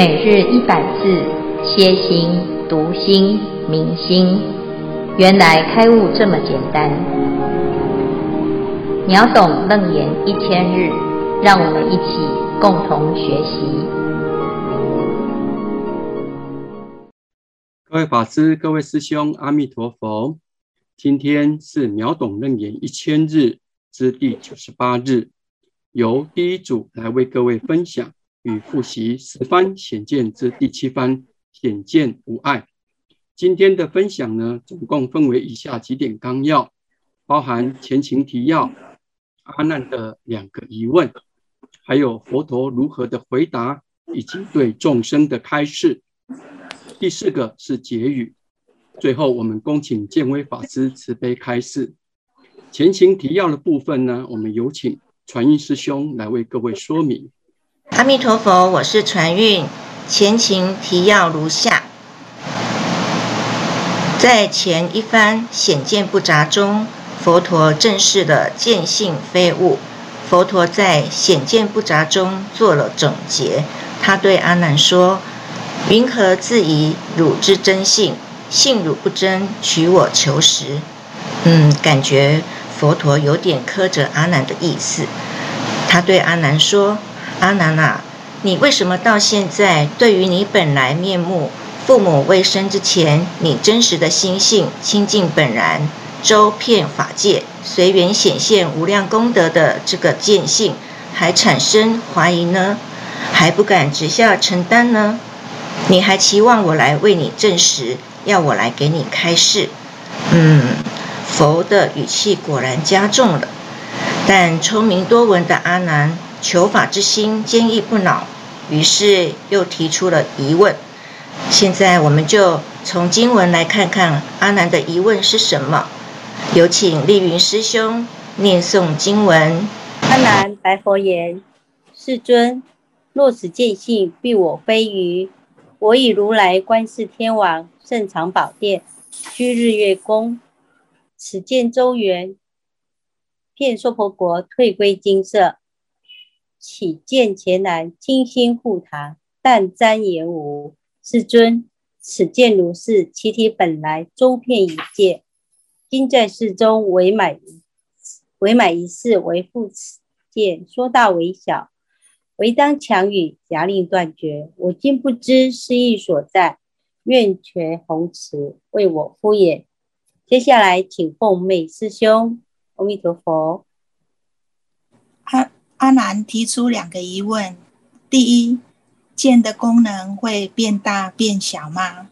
每日一百字，歇心、读心、明心，原来开悟这么简单。秒懂楞严一千日，让我们一起共同学习。各位法师、各位师兄，阿弥陀佛！今天是秒懂楞严一千日之第九十八日，由第一组来为各位分享。与复习十番显见之第七番显见无碍。今天的分享呢，总共分为以下几点纲要，包含前情提要、阿难的两个疑问，还有佛陀如何的回答，以及对众生的开示。第四个是结语。最后，我们恭请见辉法师慈悲开示。前情提要的部分呢，我们有请传运师兄来为各位说明。阿弥陀佛，我是传运。前情提要如下：在前一番显见不杂中，佛陀正视了见性非物。佛陀在显见不杂中做了总结，他对阿难说：“云何自疑汝之真性？性汝不真，取我求实。”嗯，感觉佛陀有点苛责阿难的意思。他对阿难说。阿难啊，你为什么到现在对于你本来面目、父母未生之前，你真实的心性清净本然、周遍法界、随缘显现无量功德的这个见性，还产生怀疑呢？还不敢直下承担呢？你还期望我来为你证实，要我来给你开示？嗯，佛的语气果然加重了。但聪明多闻的阿难。求法之心坚毅不挠，于是又提出了疑问。现在我们就从经文来看看阿难的疑问是什么。有请丽云师兄念诵经文。阿难白佛言：“世尊，若此见性必我非余，我以如来观世天王胜藏宝殿居日月宫，此见周圆，遍娑婆国，退归金色。”岂见前南精心护堂，但瞻言无。世尊，此见如是，其体本来周遍一界，今在世中为满为满一事，为复此见说大为小，唯当强语，假令断绝。我今不知是义所在，愿全弘持为我敷衍。接下来，请奉妹师兄。阿弥陀佛。阿难提出两个疑问：第一，见的功能会变大变小吗？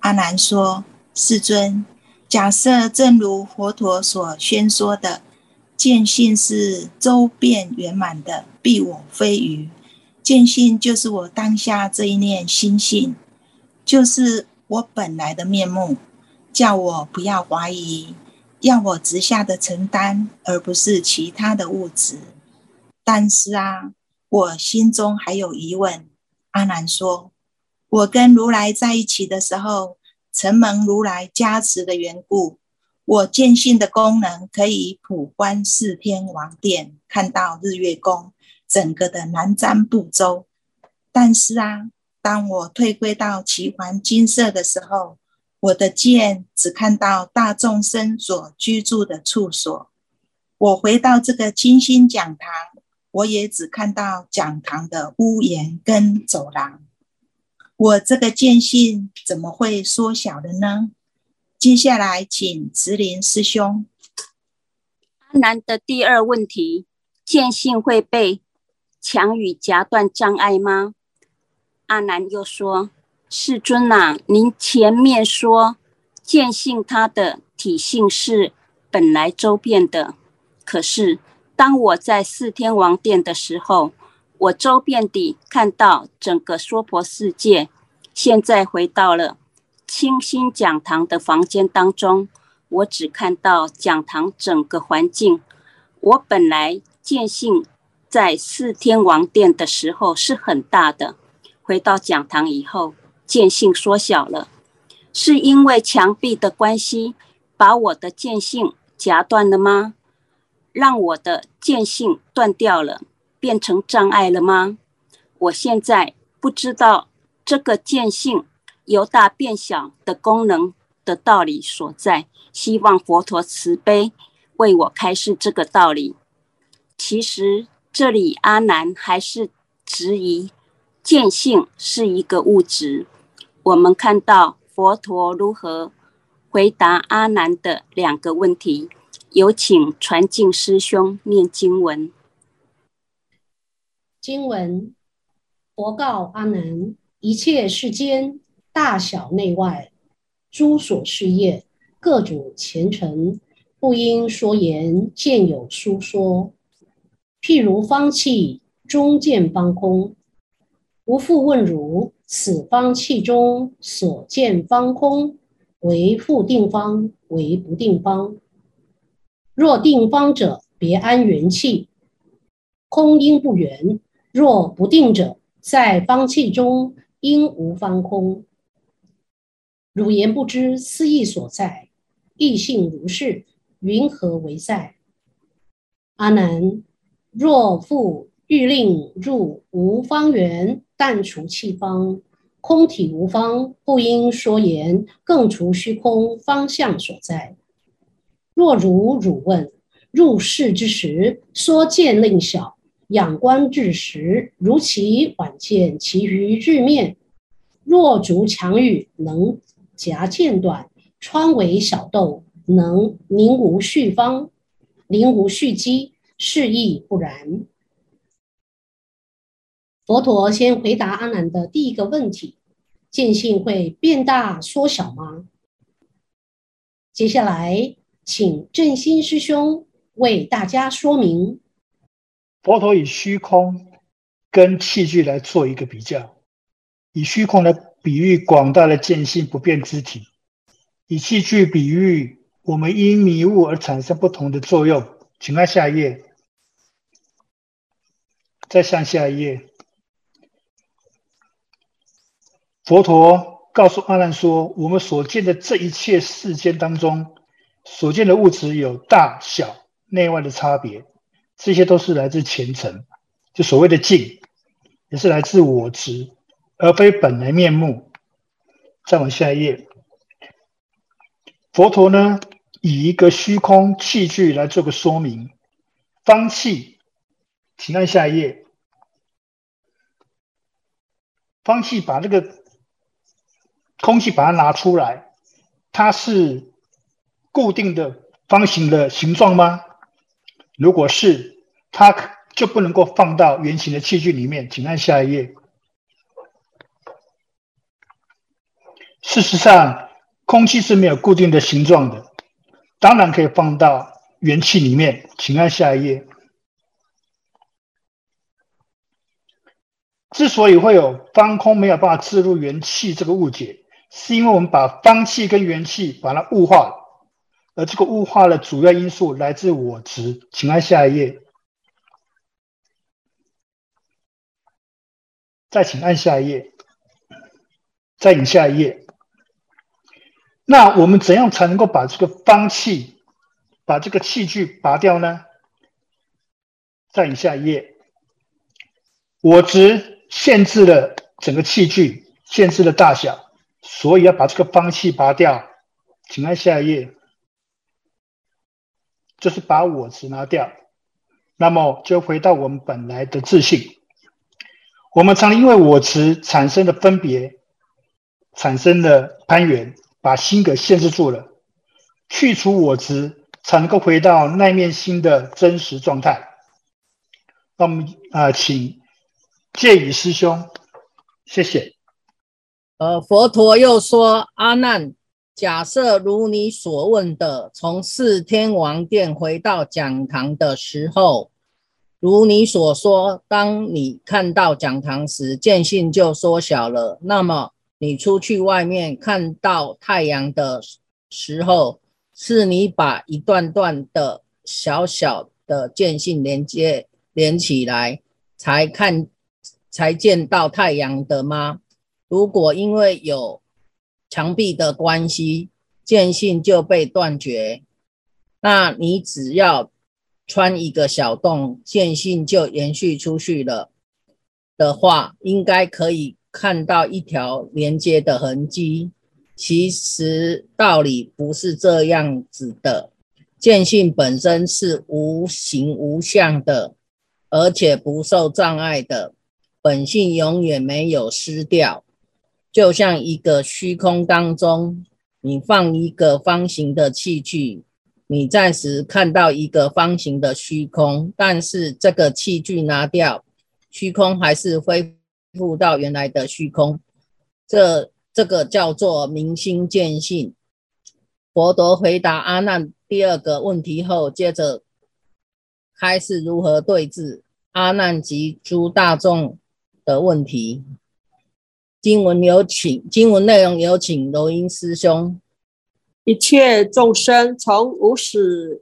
阿难说：“世尊，假设正如佛陀所宣说的，见性是周遍圆满的，必我非余。见性就是我当下这一念心性，就是我本来的面目，叫我不要怀疑，要我直下的承担，而不是其他的物质。”但是啊，我心中还有疑问。阿难说：“我跟如来在一起的时候，承蒙如来加持的缘故，我见性的功能可以普观四天王殿，看到日月宫整个的南瞻部洲。但是啊，当我退归到奇桓精舍的时候，我的见只看到大众生所居住的处所。我回到这个金星讲堂。”我也只看到讲堂的屋檐跟走廊，我这个见性怎么会缩小了呢？接下来请慈林师兄。阿难的第二问题：见性会被强语夹断障碍吗？阿难又说：世尊啊，您前面说见性它的体性是本来周遍的，可是。当我在四天王殿的时候，我周遍地看到整个娑婆世界。现在回到了清心讲堂的房间当中，我只看到讲堂整个环境。我本来见性在四天王殿的时候是很大的，回到讲堂以后，见性缩小了，是因为墙壁的关系，把我的见性夹断了吗？让我的见性断掉了，变成障碍了吗？我现在不知道这个见性由大变小的功能的道理所在。希望佛陀慈悲为我开示这个道理。其实这里阿难还是质疑见性是一个物质。我们看到佛陀如何回答阿难的两个问题。有请传净师兄念经文。经文：佛告阿难：一切世间大小内外诸所事业，各主前尘，不应说言，见有书说。譬如方器中见方空，吾复问汝：此方器中所见方空，为复定方，为不定方？若定方者，别安元气，空应不圆；若不定者，在方气中应无方空。汝言不知斯义所在，义性如是，云何为在？阿难，若复欲令入无方圆，但除气方，空体无方，不应说言，更除虚空方向所在。若如汝问，入世之时，说见令小；仰观至时，如其晚见其余日面。若足强欲，能夹见短；窗为小斗，能宁无续方，宁无续机，是亦不然。佛陀先回答阿难的第一个问题：见性会变大缩小吗？接下来。请正心师兄为大家说明。佛陀以虚空跟器具来做一个比较，以虚空来比喻广大的见性不变之体，以器具比喻我们因迷雾而产生不同的作用。请看下一页，再向下一页。佛陀告诉阿难说：“我们所见的这一切世间当中。”所见的物质有大小、内外的差别，这些都是来自前尘，就所谓的境，也是来自我执，而非本来面目。再往下一页，佛陀呢，以一个虚空器具来做个说明。方器，请按下一页。方器把这个空气把它拿出来，它是。固定的方形的形状吗？如果是，它就不能够放到圆形的器具里面。请看下一页。事实上，空气是没有固定的形状的，当然可以放到圆器里面。请看下一页。之所以会有方空没有办法置入圆器这个误解，是因为我们把方器跟圆器把它物化。而这个物化的主要因素来自我执，请按下一页，再请按下一页，再引下一页。那我们怎样才能够把这个方器，把这个器具拔掉呢？再引下一页，我执限制了整个器具，限制了大小，所以要把这个方器拔掉，请按下一页。就是把我执拿掉，那么就回到我们本来的自信。我们常因为我执产生的分别，产生的攀缘，把心给限制住了。去除我执，才能够回到那面心的真实状态。那我们啊、请戒语师兄，谢谢。呃，佛陀又说：“阿难。”假设如你所问的，从四天王殿回到讲堂的时候，如你所说，当你看到讲堂时，见性就缩小了。那么你出去外面看到太阳的时候，是你把一段段的小小的见性连接连起来，才看才见到太阳的吗？如果因为有墙壁的关系，见性就被断绝。那你只要穿一个小洞，见性就延续出去了的话，应该可以看到一条连接的痕迹。其实道理不是这样子的，见性本身是无形无相的，而且不受障碍的，本性永远没有失掉。就像一个虚空当中，你放一个方形的器具，你暂时看到一个方形的虚空，但是这个器具拿掉，虚空还是恢复到原来的虚空。这。这个叫做明心见性。佛陀回答阿难第二个问题后，接着开始如何对治阿难及诸大众的问题。经文有请，经文内容有请柔音师兄。一切众生从无始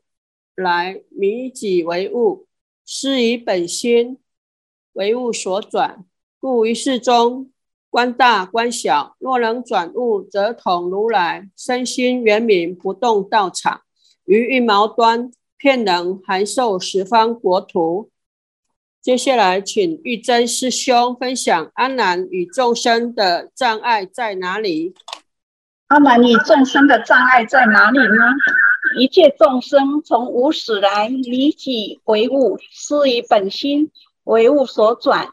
来，迷己为物，失以本心为物所转，故于世中。观大观小，若能转悟，则同如来身心圆明不动道场，于一毛端，骗能函授十方国土。接下来，请玉珍师兄分享阿难与众生的障碍在哪里？阿难与众生的障碍在哪里呢？一切众生从无始来，迷己为物，失于本心为物所转。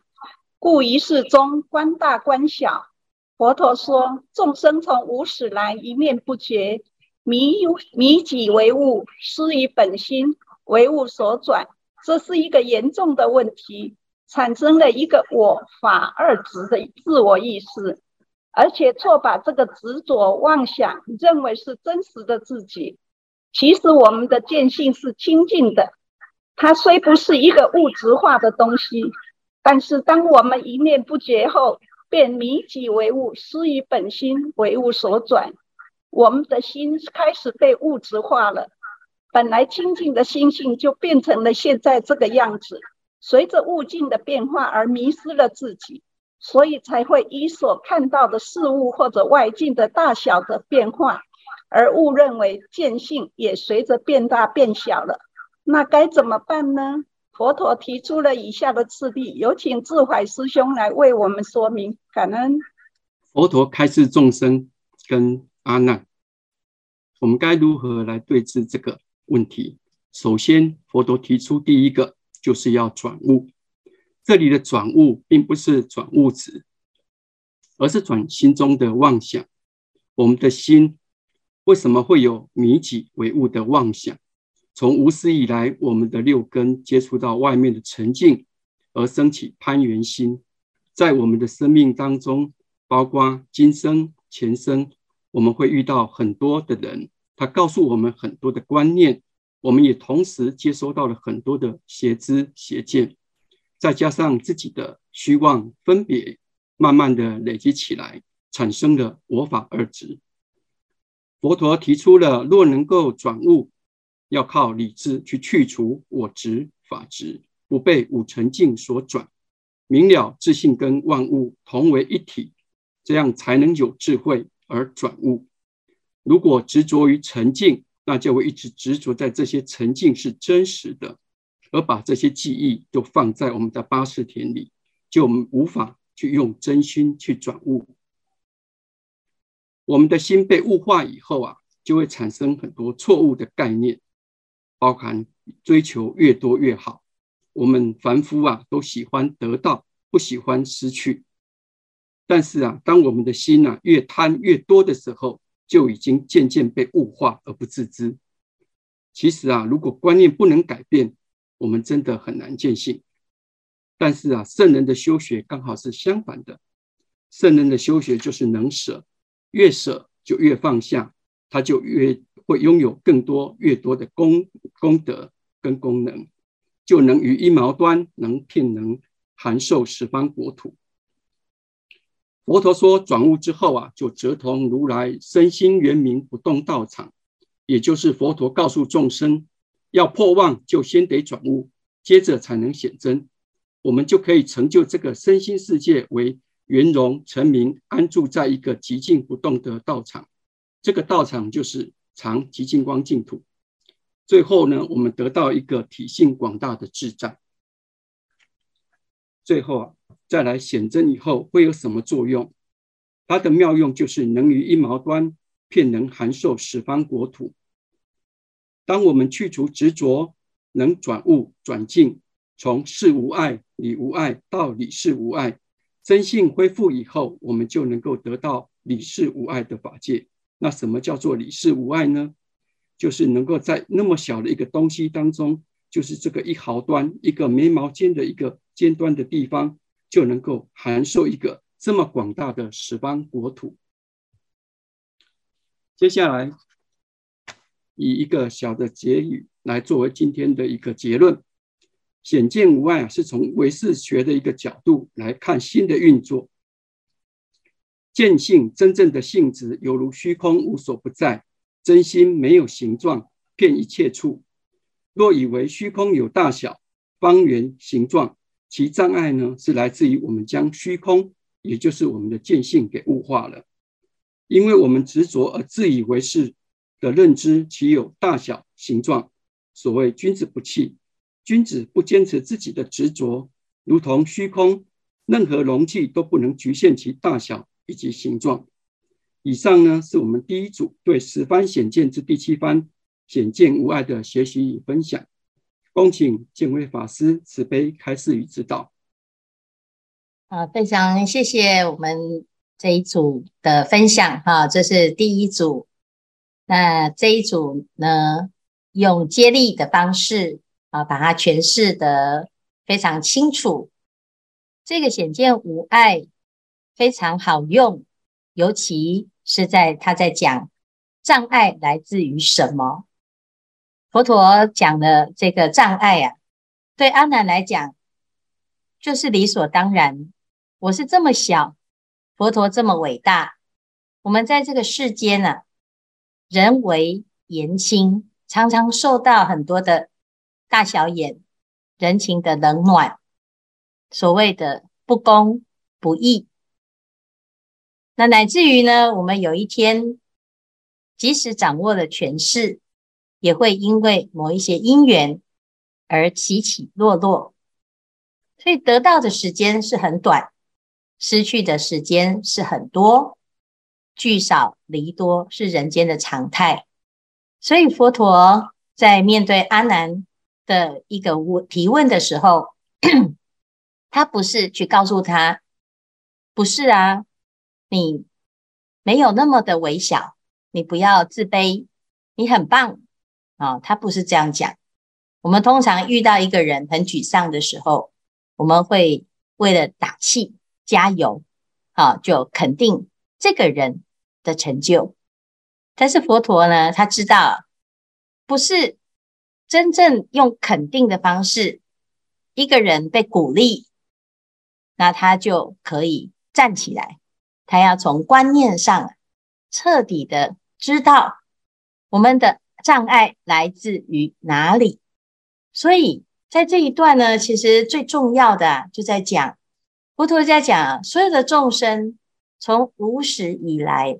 故于世中观大观小，佛陀说：众生从无始来，一念不觉，迷迷己为物，失于本心为物所转。这是一个严重的问题，产生了一个我法二执的自我意识，而且错把这个执着妄想认为是真实的自己。其实我们的见性是清净的，它虽不是一个物质化的东西。但是，当我们一念不觉后，便迷己为物，失于本心为物所转。我们的心开始被物质化了，本来清净的心性就变成了现在这个样子。随着物境的变化而迷失了自己，所以才会以所看到的事物或者外境的大小的变化，而误认为见性也随着变大变小了。那该怎么办呢？佛陀提出了以下的次第，有请智怀师兄来为我们说明。感恩。佛陀开示众生跟阿难，我们该如何来对治这个问题？首先，佛陀提出第一个就是要转悟。这里的转悟并不是转物质，而是转心中的妄想。我们的心为什么会有迷己为物的妄想？从无始以来，我们的六根接触到外面的尘境，而升起攀缘心。在我们的生命当中，包括今生、前生，我们会遇到很多的人，他告诉我们很多的观念，我们也同时接收到了很多的邪知邪见，再加上自己的虚妄分别，慢慢的累积起来，产生了我法二执。佛陀提出了，若能够转悟。要靠理智去去除我执、法执，不被五尘境所转，明了自性跟万物同为一体，这样才能有智慧而转悟。如果执着于尘境，那就会一直执着在这些尘境是真实的，而把这些记忆都放在我们的八识田里，就我们无法去用真心去转悟。我们的心被物化以后啊，就会产生很多错误的概念。包含追求越多越好，我们凡夫啊都喜欢得到，不喜欢失去。但是啊，当我们的心啊越贪越多的时候，就已经渐渐被物化而不自知。其实啊，如果观念不能改变，我们真的很难见性。但是啊，圣人的修学刚好是相反的，圣人的修学就是能舍，越舍就越放下，他就越。会拥有更多、越多的功功德跟功能，就能于一毛端能遍能函授十方国土。佛陀说，转悟之后啊，就折同如来身心圆明不动道场，也就是佛陀告诉众生，要破妄就先得转悟，接着才能显真，我们就可以成就这个身心世界为圆融成名，安住在一个寂静不动的道场。这个道场就是。常寂静光净土，最后呢，我们得到一个体性广大的智障。最后啊，再来显真以后会有什么作用？它的妙用就是能于一毛端，遍能函授十方国土。当我们去除执着，能转物转境，从事无碍、理无碍到理事无碍，真性恢复以后，我们就能够得到理事无碍的法界。那什么叫做理事无碍呢？就是能够在那么小的一个东西当中，就是这个一毫端、一个眉毛尖的一个尖端的地方。就能够函授一个这么广大的十方国土。接下来，以一个小的结语来作为今天的一个结论：显见无碍啊，是从唯识学的一个角度来看心的运作。见性真正的性质，犹如虚空无所不在，真心没有形状，遍一切处。若以为虚空有大小、方圆、形状。其障碍呢，是来自于我们将虚空，也就是我们的见性给物化了。因为我们执着而自以为是的认知，其有大小形状。所谓君子不器，君子不坚持自己的执着，如同虚空，任何容器都不能局限其大小以及形状。以上呢，是我们第一组对十番显见之第七番显见无碍的学习与分享。恭请见辉法师慈悲开示与指导。啊，非常谢谢我们这一组的分享哈，这是第一组。那这一组呢，用接力的方式啊，把它诠释得非常清楚。这个显见无碍非常好用，尤其是在他在讲障碍来自于什么。佛陀讲的这个障碍啊，对阿难来讲就是理所当然。我是这么小，佛陀这么伟大。我们在这个世间、啊，人为言轻，常常受到很多的大小眼、人情的冷暖，所谓的不公不义。那乃至于呢，我们有一天即使掌握了权势。也会因为某一些因缘而起起落落，所以得到的时间是很短，失去的时间是很多，聚少离多是人间的常态。所以佛陀在面对阿难的一个问提问的时候，他不是去告诉他，不是啊，你没有那么的微小，你不要自卑，你很棒。啊、哦，他不是这样讲。我们通常遇到一个人很沮丧的时候，我们会为了打气、加油，啊，就肯定这个人的成就。但是佛陀呢，他知道不是真正用肯定的方式，一个人被鼓励，那他就可以站起来。他要从观念上彻底的知道我们的。障碍来自于哪里？所以在这一段呢，其实最重要的就在讲，佛陀在讲啊，所有的众生从无始以来，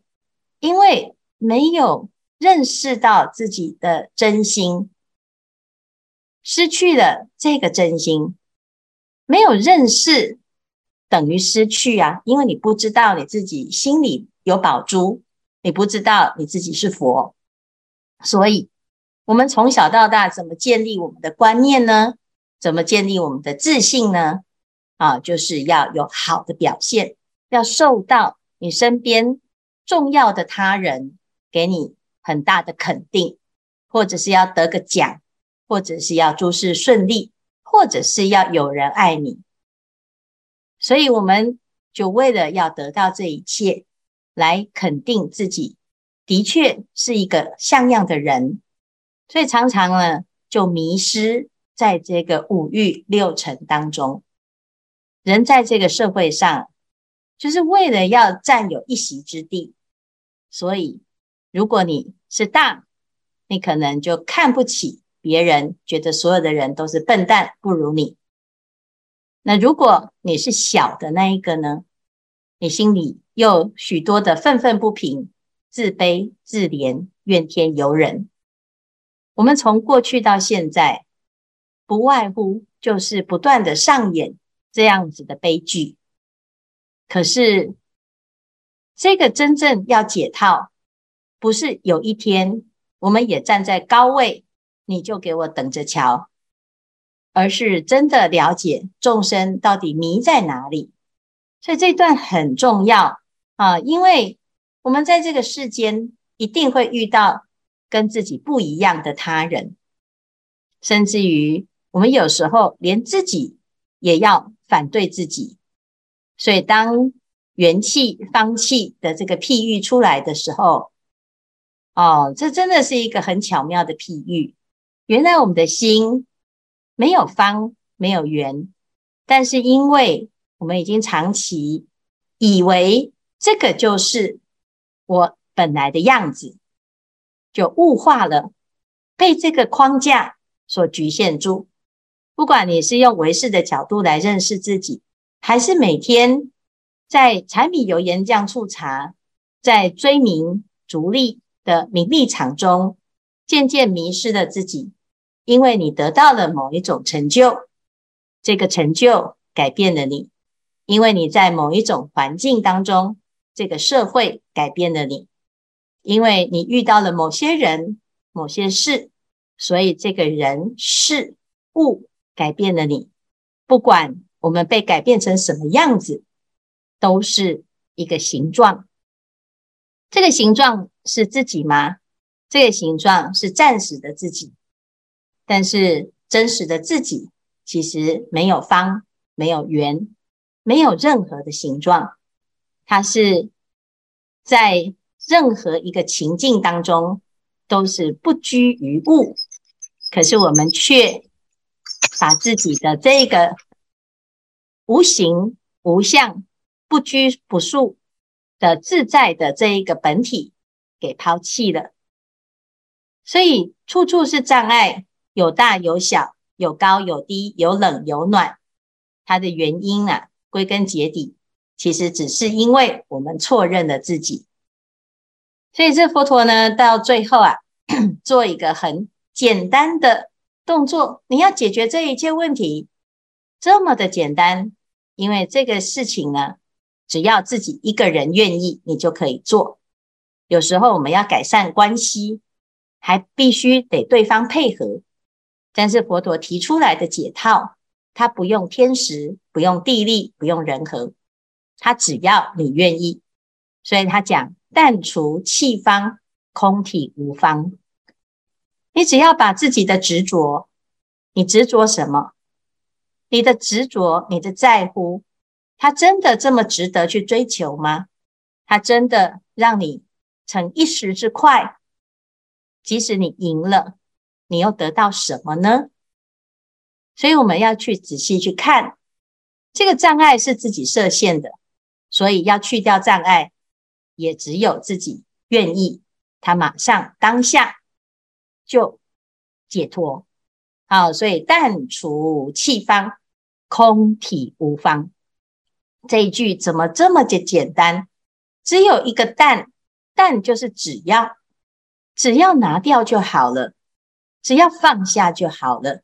因为没有认识到自己的真心，失去了这个真心，没有认识等于失去啊，因为你不知道你自己心里有宝珠，你不知道你自己是佛。所以，我们从小到大怎么建立我们的观念呢？怎么建立我们的自信呢？啊，就是要有好的表现，要受到你身边重要的他人给你很大的肯定，或者是要得个奖，或者是要诸事顺利，或者是要有人爱你。所以，我们就为了要得到这一切，来肯定自己。的确是一个像样的人，所以常常呢就迷失在这个五欲六尘当中。人在这个社会上，就是为了要占有一席之地，所以如果你是大，你可能就看不起别人，觉得所有的人都是笨蛋，不如你。那如果你是小的那一个呢，你心里又许多的愤愤不平。自卑、自怜、怨天尤人，我们从过去到现在，不外乎就是不断的上演这样子的悲剧。可是这个真正要解套，不是有一天我们也站在高位，你就给我等着瞧，而是真的了解众生到底迷在哪里。所以这段很重要啊，因为我们在这个世间一定会遇到跟自己不一样的他人，甚至于我们有时候连自己也要反对自己。所以当元气方气的这个譬喻出来的时候，哦，这真的是一个很巧妙的譬喻。原来我们的心没有方，没有圆，但是因为我们已经长期以为这个就是我本来的样子，就物化了，被这个框架所局限住。不管你是用唯识的角度来认识自己，还是每天在柴米油盐酱醋茶，在追名逐利的名利场中，渐渐迷失了自己，因为你得到了某一种成就，这个成就改变了你。因为你在某一种环境当中，这个社会改变了你；因为你遇到了某些人、某些事，所以这个人事物改变了你。不管我们被改变成什么样子，都是一个形状。这个形状是自己吗？这个形状是暂时的自己，但是真实的自己其实没有方，没有圆。没有任何的形状，它是在任何一个情境当中都是不拘于物，可是我们却把自己的这个无形无相、不拘不束的自在的这一个本体给抛弃了，所以处处是障碍，有大有小，有高有低，有冷有暖，它的原因啊。归根结底，其实只是因为我们错认了自己。所以这佛陀呢，到最后啊，做一个很简单的动作，你要解决这一切问题，这么的简单。因为这个事情呢，只要自己一个人愿意，你就可以做。有时候我们要改善关系，还必须得对方配合。但是佛陀提出来的解套。他不用天时，不用地利，不用人和，他只要你愿意。所以他讲但除气方，空体无方。你只要把自己的执着，你执着什么？你的执着，你的在乎，他真的这么值得去追求吗？他真的让你逞一时之快？即使你赢了，你又得到什么呢？所以我们要去仔细去看，这个障碍是自己设限的，所以要去掉障碍，也只有自己愿意，他马上当下就解脱。好，所以但除气方，空体无方。这一句怎么这么简简单？只有一个但，但就是只要，只要拿掉就好了，只要放下就好了。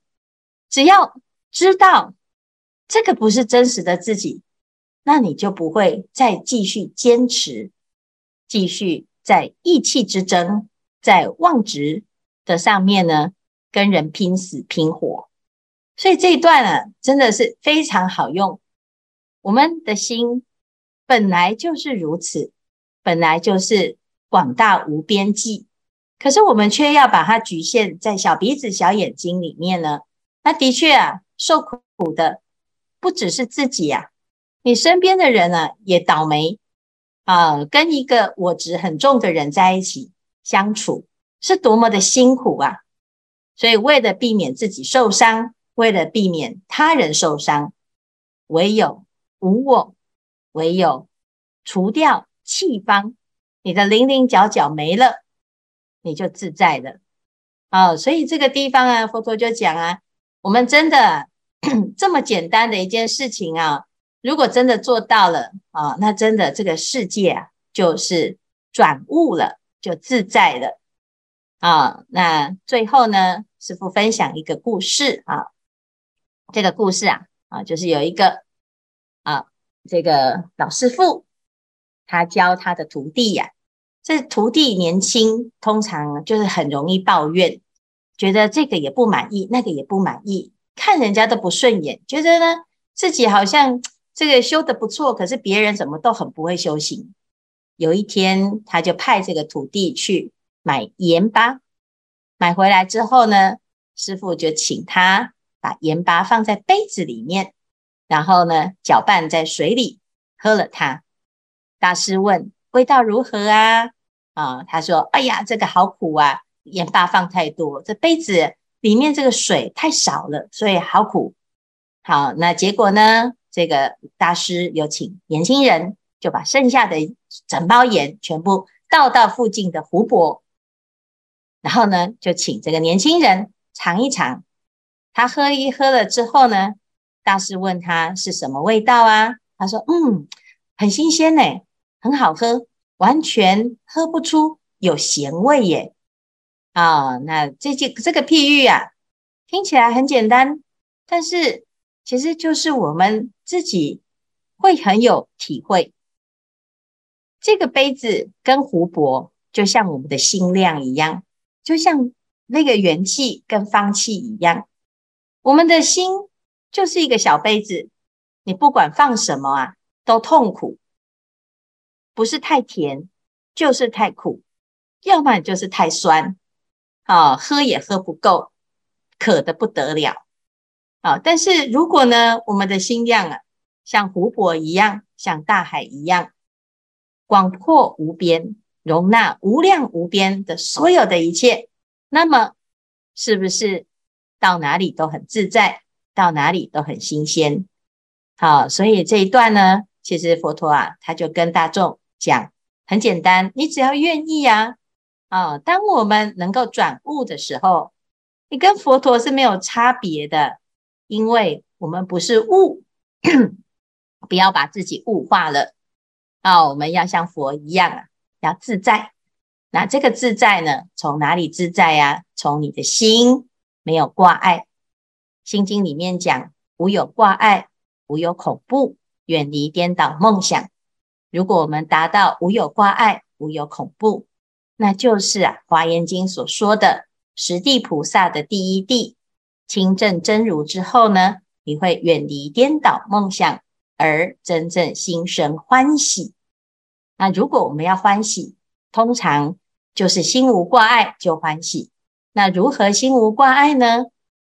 只要知道这个不是真实的自己，那你就不会再继续坚持，继续在意气之争，在妄执的上面呢，跟人拼死拼活。所以这一段啊，真的是非常好用。我们的心本来就是如此，本来就是广大无边际，可是我们却要把它局限在小鼻子、小眼睛里面呢。那的确啊，受苦的不只是自己呀，你身边的人呢也倒霉啊。跟一个我执很重的人在一起相处，是多么的辛苦啊！所以为了避免自己受伤，为了避免他人受伤，唯有无我，唯有除掉气方，你的棱棱角角没了，你就自在了啊。所以这个地方啊，佛陀就讲啊。我们真的 这么简单的一件事情啊，如果真的做到了啊，那真的这个世界啊，就是转悟了，就自在了啊。那最后呢，师父分享一个故事啊，这个故事啊啊，就是有一个啊这个老师傅，他教他的徒弟呀、啊。这徒弟年轻，通常就是很容易抱怨，觉得这个也不满意，那个也不满意，看人家都不顺眼，觉得呢自己好像这个修得不错，可是别人怎么都很不会修行。有一天，他就派这个徒弟去买盐巴，买回来之后呢，师父就请他把盐巴放在杯子里面，然后呢搅拌在水里喝了它。大师问：味道如何啊？啊，他说：“哎呀，这个好苦啊！盐巴放太多，这杯子里面这个水太少了，所以好苦。好，那结果呢？这个大师有请年轻人，就把剩下的整包盐全部倒到附近的湖泊，然后呢，就请这个年轻人尝一尝。他喝一喝了之后呢，大师问他是什么味道啊？他说：嗯，很新鲜呢，很好喝。”完全喝不出有咸味耶！啊、那这句这个譬喻啊，听起来很简单，但是其实就是我们自己会很有体会。这个杯子跟湖泊，就像我们的心量一样，就像那个元气跟方气一样。我们的心就是一个小杯子，你不管放什么啊，都痛苦。不是太甜，就是太苦，要么就是太酸，啊，喝也喝不够，渴的不得了，啊！但是如果呢，我们的心量啊，像湖泊一样，像大海一样，广阔无边，容纳无量无边的所有的一切，那么是不是到哪里都很自在，到哪里都很新鲜？好，所以这一段呢，其实佛陀啊，他就跟大众。讲很简单，你只要愿意呀，啊，啊，当我们能够转悟的时候，你跟佛陀是没有差别的，因为我们不是物，不要把自己物化了啊，我们要像佛一样啊，要自在。那这个自在呢，从哪里自在呀？从你的心没有挂碍，《心经》里面讲，无有挂碍，无有恐怖，远离颠倒梦想。如果我们达到无有挂碍、无有恐怖，那就是啊《华严经》所说的十地菩萨的第一地清正真如之后呢，你会远离颠倒梦想，而真正心生欢喜。那如果我们要欢喜，通常就是心无挂碍就欢喜。那如何心无挂碍呢？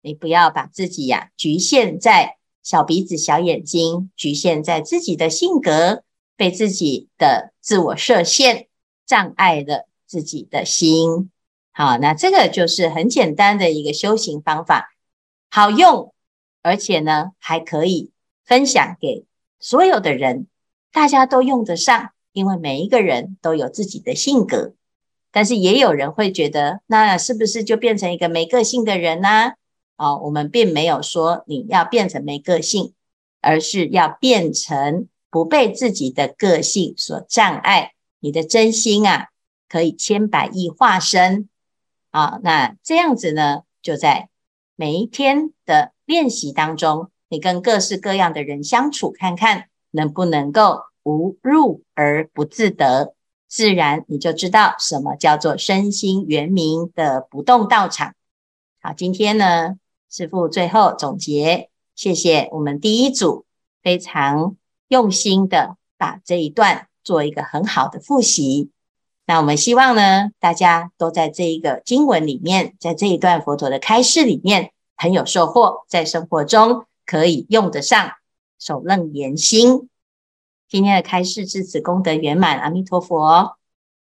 你不要把自己呀、局限在小鼻子、小眼睛，局限在自己的性格。被自己的自我设限障碍了自己的心，好，那这个就是很简单的一个修行方法，好用，而且呢还可以分享给所有的人，大家都用得上，因为每一个人都有自己的性格，但是也有人会觉得，那是不是就变成一个没个性的人呢？哦，我们并没有说你要变成没个性，而是要变成。不被自己的个性所障碍，你的真心啊，可以千百亿化身啊。那这样子呢，就在每一天的练习当中，你跟各式各样的人相处，看看能不能够无入而不自得，自然你就知道什么叫做身心圆明的不动道场。好，今天呢，师父最后总结，谢谢我们第一组非常。用心的把这一段做一个很好的复习。那我们希望呢，大家都在这一个经文里面，在这一段佛陀的开示里面很有收获，在生活中可以用得上，守楞严心。今天的开示至此功德圆满，阿弥陀佛。